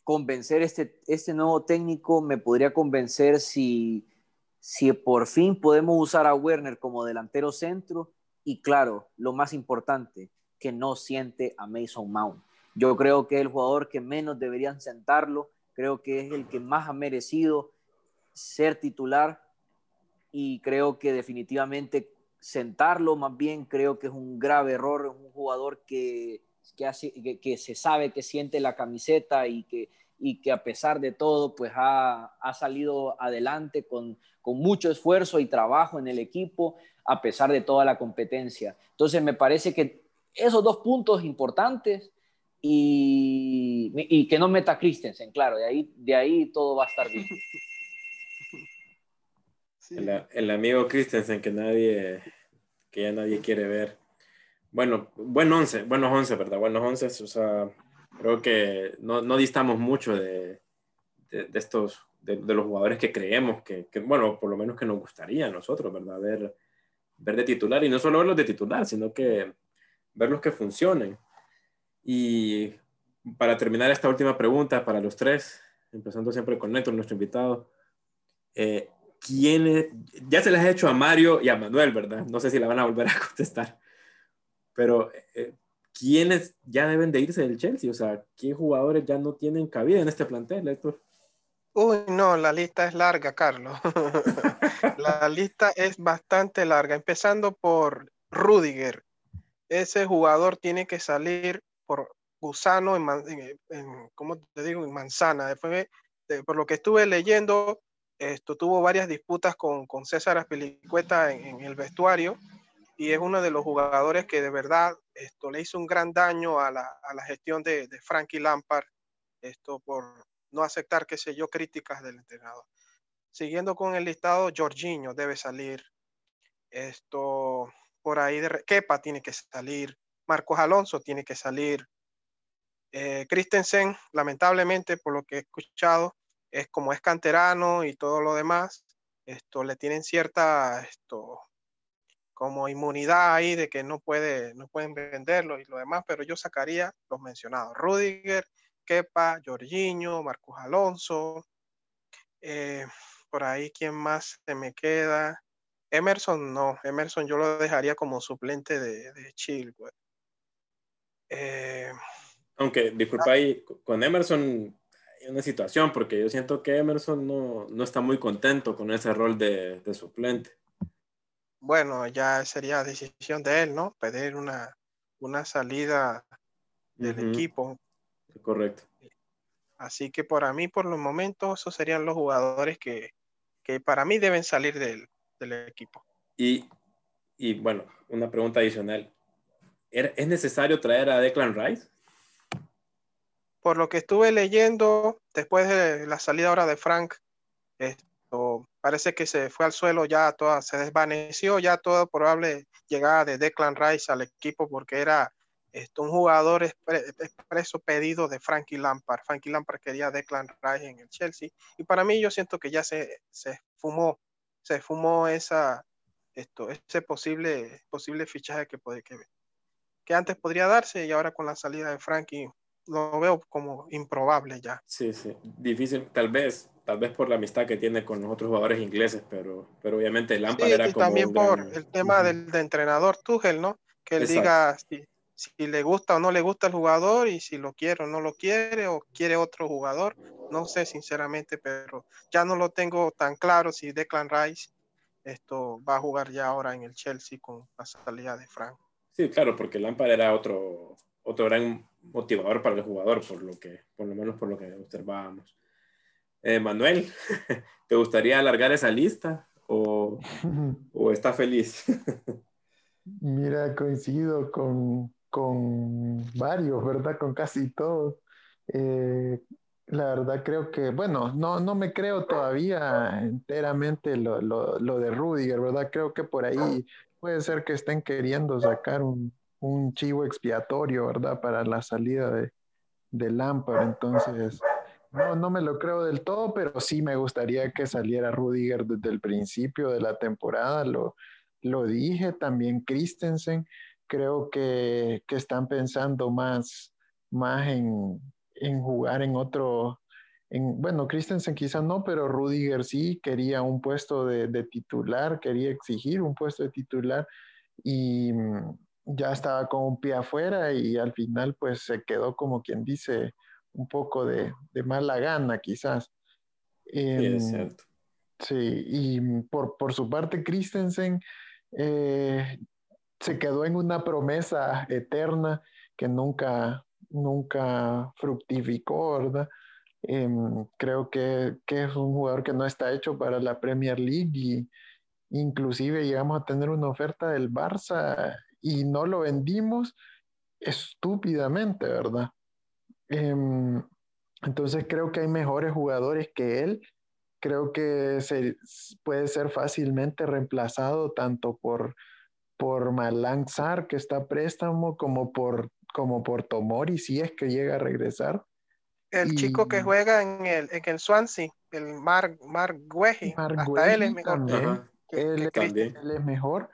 convencer este, este nuevo técnico, me podría convencer si, si por fin podemos usar a Werner como delantero centro y claro, lo más importante, que no siente a Mason Mount. Yo creo que es el jugador que menos deberían sentarlo, creo que es el que más ha merecido ser titular y creo que definitivamente sentarlo más bien creo que es un grave error, un jugador que, que, hace, que, se sabe que siente la camiseta y que, y que a pesar de todo pues ha, ha salido adelante con, con, mucho esfuerzo y trabajo en el equipo a pesar de toda la competencia. Entonces me parece que esos dos puntos importantes y, y que no meta Christensen, claro, de ahí, de ahí todo va a estar bien. El, amigo Christensen que nadie, que ya nadie quiere ver. Bueno, buen once, buenos once, ¿verdad? Buenos once, o sea, creo que no, no distamos mucho de, de, estos, de, los jugadores que creemos que, que, bueno, por lo menos que nos gustaría a nosotros, ¿verdad? Ver, ver de titular y no solo verlos de titular, sino que verlos que funcionen. Y para terminar esta última pregunta para los tres, empezando siempre con Néstor, nuestro invitado, eh, quiénes, ya se las he hecho a Mario y a Manuel, ¿verdad? No sé si la van a volver a contestar, pero eh, ¿quiénes ya deben de irse del Chelsea? O sea, ¿qué jugadores ya no tienen cabida en este plantel, Héctor? Uy, no, la lista es larga, Carlos. la lista es bastante larga, empezando por Rudiger. Ese jugador tiene que salir por gusano en, en, ¿cómo te digo? En manzana. Después, por lo que estuve leyendo, esto tuvo varias disputas con, con César Aspilicueta en, el vestuario y es uno de los jugadores que de verdad esto le hizo un gran daño a la, a la gestión de, de, Frankie Lampard esto por no aceptar, qué sé yo, críticas del entrenador. Siguiendo con el listado, Jorginho debe salir. Esto por ahí de Kepa tiene que salir. Marcos Alonso tiene que salir. Eh, Christensen, lamentablemente, por lo que he escuchado, es como es canterano y todo lo demás, esto le tienen cierta esto, como inmunidad ahí de que no, puede, no pueden venderlo y lo demás, pero yo sacaría los mencionados. Rudiger, Kepa, Jorginho, Marcos Alonso. Eh, por ahí, ¿quién más se me queda? Emerson, no. Emerson yo lo dejaría como suplente de, de Chilwell. Eh, Aunque, disculpa ahí, con Emerson una situación, porque yo siento que Emerson no, no está muy contento con ese rol de, de suplente bueno, ya sería decisión de él, ¿no? Pedir una, una salida del equipo. Correcto. Así que para mí, por los momentos, esos serían los jugadores que, para mí deben salir del, equipo. Y, y, bueno, una pregunta adicional. ¿Es necesario traer a Declan Rice? Por lo que estuve leyendo, después de la salida ahora de Frank, esto, parece que se fue al suelo ya, toda, se desvaneció ya toda probable llegada de Declan Rice al equipo porque era esto, un jugador expreso pedido de Frankie Lampard. Frankie Lampard quería Declan Rice en el Chelsea y para mí yo siento que ya se, se fumó, se fumó esa, esto, ese posible, posible fichaje que, puede, que, que antes podría darse y ahora con la salida de Frankie lo veo como improbable ya. Sí, sí, difícil, tal vez tal vez por la amistad que tiene con los otros jugadores ingleses, pero, pero obviamente Lampard era como también por el tema del entrenador Tuchel, ¿no? Que él diga si, si, le gusta o no le gusta el jugador y si lo quiere o no lo quiere o quiere otro jugador. No sé sinceramente, pero ya no lo tengo tan claro si Declan Rice esto va a jugar ya ahora en el Chelsea con la salida de Frank. Sí, claro, porque Lampard era otro, otro gran motivador para el jugador, por lo que, por lo menos por lo que observábamos. Eh, Manuel, ¿te gustaría alargar esa lista o, o está feliz? Mira, coincido con, con, varios, ¿verdad? Con casi todos. Eh, la verdad creo que, bueno, no, no me creo todavía enteramente lo, lo, lo, de Rudiger, ¿verdad? Creo que por ahí puede ser que estén queriendo sacar un, un chivo expiatorio, ¿verdad? Para la salida de, de Lampard. Entonces, no, no me lo creo del todo, pero sí me gustaría que saliera Rudiger desde el principio de la temporada. Lo, lo dije también Christensen. Creo que, que están pensando más, más en, en, jugar en otro. En, bueno, Christensen quizá no, pero Rudiger sí quería un puesto de, titular, quería exigir un puesto de titular y ya estaba con un pie afuera y al final pues se quedó como quien dice un poco de, mala gana quizás. sí, es em, cierto. Sí, y por, por su parte Christensen eh, se quedó en una promesa eterna que nunca, nunca fructificó, ¿verdad? Em, creo que, que, es un jugador que no está hecho para la Premier League y inclusive llegamos a tener una oferta del Barça y no lo vendimos estúpidamente, ¿verdad? Em, entonces creo que hay mejores jugadores que él. Creo que se, puede ser fácilmente reemplazado tanto por, por Malang Sar, que está a préstamo, como por, como por Tomori, si es que llega a regresar. El chico que juega en el, en el Swansea, el Mark, Mark hasta él es mejor. él, es mejor.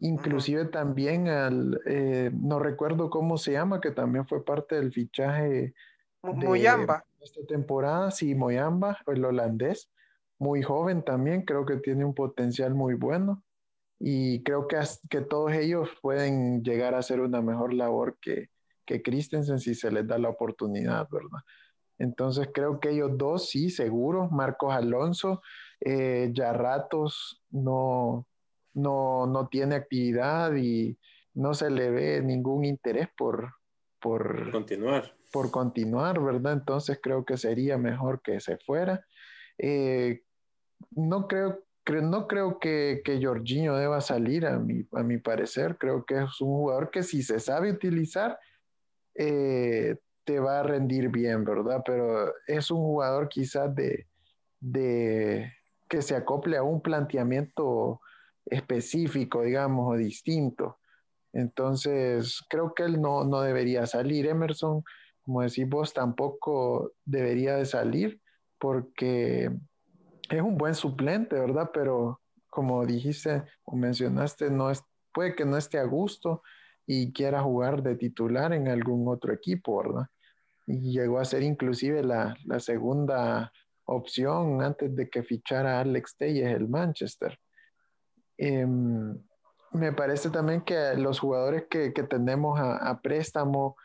Inclusive también al, eh, no recuerdo cómo se llama, que también fue parte del fichaje de esta temporada, sí, Moyamba, el holandés, muy joven también, creo que tiene un potencial muy bueno y creo que, que todos ellos pueden llegar a hacer una mejor labor que, que Christensen si se les da la oportunidad, ¿verdad? Entonces creo que ellos dos, sí, seguro. Marcos Alonso, eh, ya ratos no, no, no tiene actividad y no se le ve ningún interés por, por continuar. Por continuar, ¿verdad? Entonces creo que sería mejor que se fuera. Eh, no creo, no creo que, que Jorginho deba salir, a mi, a mi parecer. Creo que es un jugador que si se sabe utilizar, eh, te va a rendir bien, ¿verdad? Pero es un jugador quizás de, de que se acople a un planteamiento específico, digamos, o distinto. Entonces, creo que él no, no debería salir. Emerson, como decís vos, tampoco debería de salir porque es un buen suplente, ¿verdad? Pero como dijiste o mencionaste, no es puede que no esté a gusto y quiera jugar de titular en algún otro equipo, ¿verdad? Y llegó a ser inclusive la, la segunda opción antes de que fichara Alex Telles el Manchester. Em, me parece también que los jugadores que, que tenemos a, préstamo,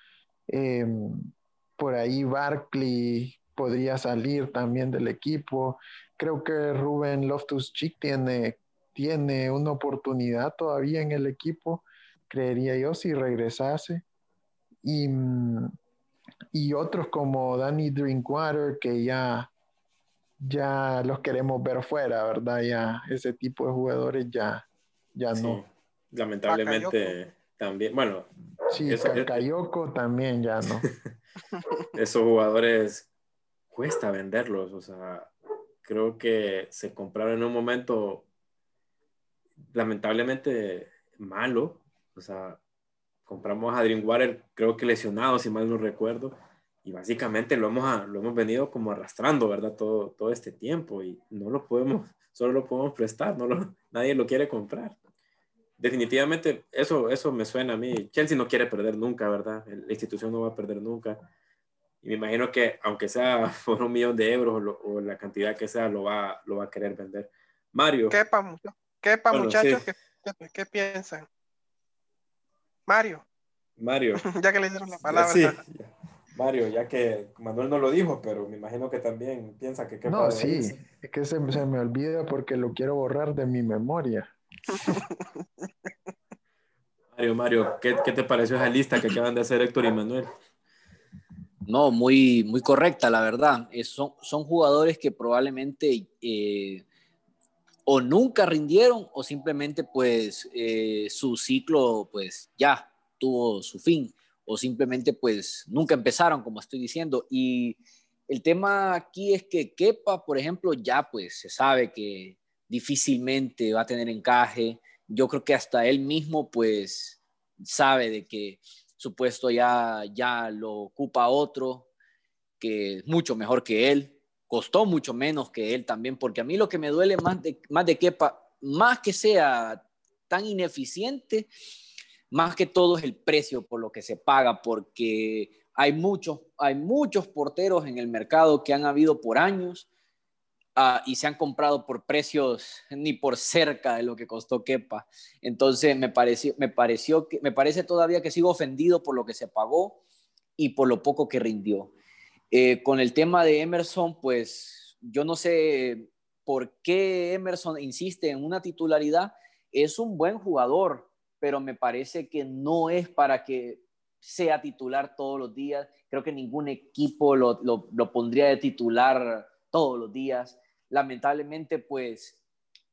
em, por ahí Barkley podría salir también del equipo. Creo que Rubén Loftus-Cheek tiene, tiene una oportunidad todavía en el equipo, creería yo, si regresase. Y, y otros como Danny Drinkwater, que ya, ya los queremos ver fuera, ¿verdad? Ya ese tipo de jugadores ya, ya no. Lamentablemente también, bueno. Sí, eso, también ya no. Esos jugadores cuesta venderlos, o sea, creo que se compraron en un momento lamentablemente malo, o sea, compramos a Dreamwater creo que lesionado, si mal no recuerdo, y básicamente lo hemos, lo hemos venido como arrastrando, ¿verdad? Todo, todo este tiempo y no lo podemos, solo lo podemos prestar, no lo, nadie lo quiere comprar definitivamente eso, eso me suena a mí. Chelsea no quiere perder nunca, ¿verdad? La institución no va a perder nunca. Y me imagino que aunque sea por un millón de euros o, la cantidad que sea, lo va, lo va a querer vender. Mario. ¿Qué pa, muchachos? ¿Qué, piensan? Mario. Mario. ya que le dieron la palabra. Sí, Mario, ya que Manuel no lo dijo, pero me imagino que también piensa que qué No, sí, es que se, se me olvida porque lo quiero borrar de mi memoria. Mario, Mario, ¿qué, te pareció esa lista que acaban de hacer Héctor y Manuel? No, muy, muy correcta, la verdad. son, son jugadores que probablemente eh, o nunca rindieron o simplemente pues eh, su ciclo pues ya tuvo su fin o simplemente pues nunca empezaron, como estoy diciendo. Y el tema aquí es que Kepa, por ejemplo, ya pues se sabe que difícilmente va a tener encaje. Yo creo que hasta él mismo pues sabe de que su puesto ya, ya lo ocupa otro que es mucho mejor que él, costó mucho menos que él también, porque a mí lo que me duele más de, más de que más que sea tan ineficiente, más que todo es el precio por lo que se paga, porque hay muchos, hay muchos porteros en el mercado que han habido por años Ah, y se han comprado por precios ni por cerca de lo que costó Kepa. Entonces me pareció, me pareció que me parece todavía que sigo ofendido por lo que se pagó y por lo poco que rindió. Eh, con el tema de Emerson, pues yo no sé por qué Emerson insiste en una titularidad. Es un buen jugador, pero me parece que no es para que sea titular todos los días. Creo que ningún equipo lo, lo, lo pondría de titular todos los días lamentablemente pues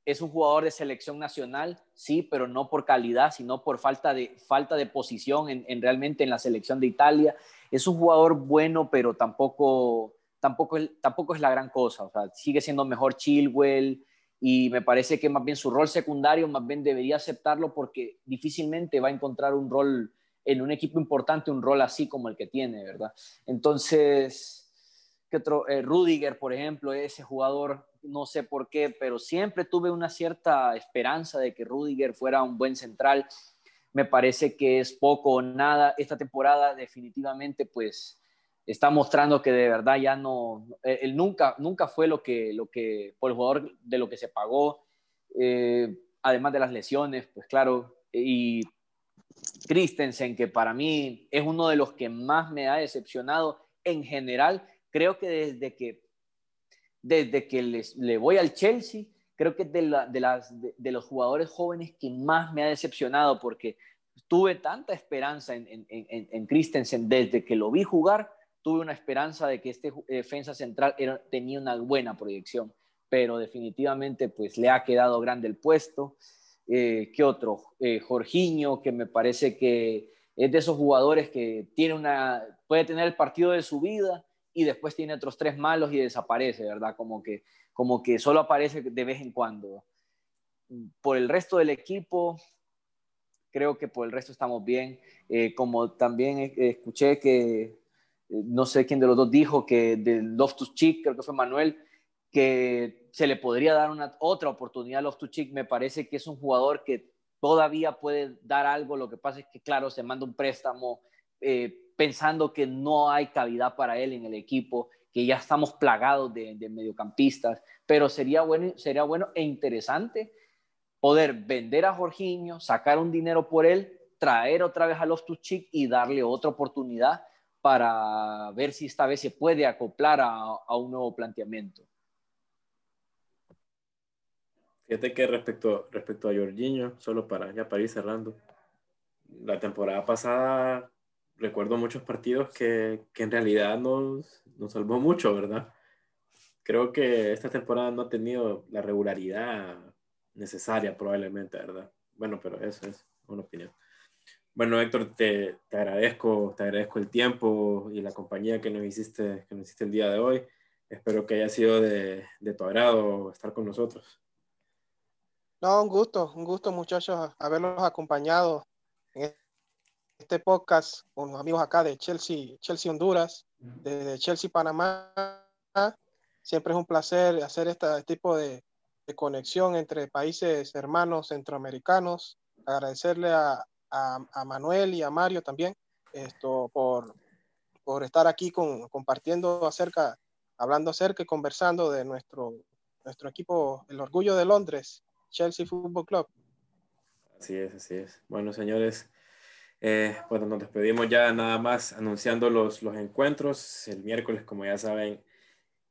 es un jugador de selección nacional, sí, pero no por calidad, sino por falta de, falta de posición en, realmente en la selección de Italia. Es un jugador bueno, pero tampoco, tampoco, tampoco es la gran cosa. O sea, sigue siendo mejor Chilwell y me parece que más bien su rol secundario más bien debería aceptarlo porque difícilmente va a encontrar un rol en un equipo importante, un rol así como el que tiene, ¿verdad? Entonces, que otro, eh, Rudiger, por ejemplo, ese jugador, no sé por qué, pero siempre tuve una cierta esperanza de que Rudiger fuera un buen central. Me parece que es poco o nada. Esta temporada definitivamente pues está mostrando que de verdad ya no, eh, él nunca, nunca fue lo que, lo que, por el jugador de lo que se pagó, eh, además de las lesiones, pues claro, y Christensen, que para mí es uno de los que más me ha decepcionado en general, creo que desde que, desde que les, le voy al Chelsea, creo que es de, de, las, de, los jugadores jóvenes que más me ha decepcionado porque tuve tanta esperanza en, en, en, Christensen desde que lo vi jugar, tuve una esperanza de que este defensa central era, tenía una buena proyección, pero definitivamente pues le ha quedado grande el puesto. Eh, ¿Qué otro? Eh, Jorginho, que me parece que es de esos jugadores que tiene una, puede tener el partido de su vida y después tiene otros tres malos y desaparece, ¿verdad? Como que, como que solo aparece de vez en cuando. Por el resto del equipo, creo que por el resto estamos bien. Eh, como también escuché que, eh, no sé quién de los dos dijo que del Loftus Cheek, creo que fue Manuel, que se le podría dar una, otra oportunidad a Loftus Cheek. Me parece que es un jugador que todavía puede dar algo. Lo que pasa es que, claro, se manda un préstamo eh, pensando que no hay cavidad para él en el equipo, que ya estamos plagados de, mediocampistas, pero sería bueno, sería bueno e interesante poder vender a Jorginho, sacar un dinero por él, traer otra vez a los Tuchik y darle otra oportunidad para ver si esta vez se puede acoplar a, un nuevo planteamiento. Fíjate que respecto, respecto a Jorginho, solo para ya para ir cerrando, la temporada pasada recuerdo muchos partidos que, que en realidad nos, nos, salvó mucho, ¿verdad? Creo que esta temporada no ha tenido la regularidad necesaria probablemente, ¿verdad? Bueno, pero eso es una opinión. Bueno, Héctor, te, te, agradezco, te agradezco el tiempo y la compañía que nos hiciste, que nos hiciste el día de hoy. Espero que haya sido de, de tu agrado estar con nosotros. No, un gusto, un gusto muchachos haberlos acompañado en este podcast con los amigos acá de Chelsea, Chelsea Honduras, de Chelsea Panamá. Siempre es un placer hacer este tipo de, de conexión entre países hermanos centroamericanos. Agradecerle a, a, Manuel y a Mario también esto, por, por estar aquí con, compartiendo acerca, hablando acerca y conversando de nuestro, nuestro equipo, el Orgullo de Londres, Chelsea Football Club. Así es, así es. Bueno, señores, eh, bueno, nos despedimos ya nada más anunciando los, los encuentros. El miércoles, como ya saben,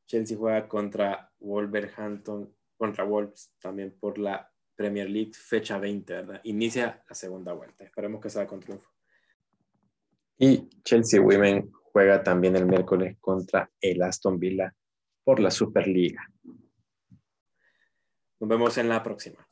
Chelsea juega contra Wolverhampton, contra Wolves, también por la Premier League, fecha 20, ¿verdad? Inicia la segunda vuelta. Esperemos que sea con triunfo. Y Chelsea Women juega también el miércoles contra el Aston Villa por la Superliga. Nos vemos en la próxima.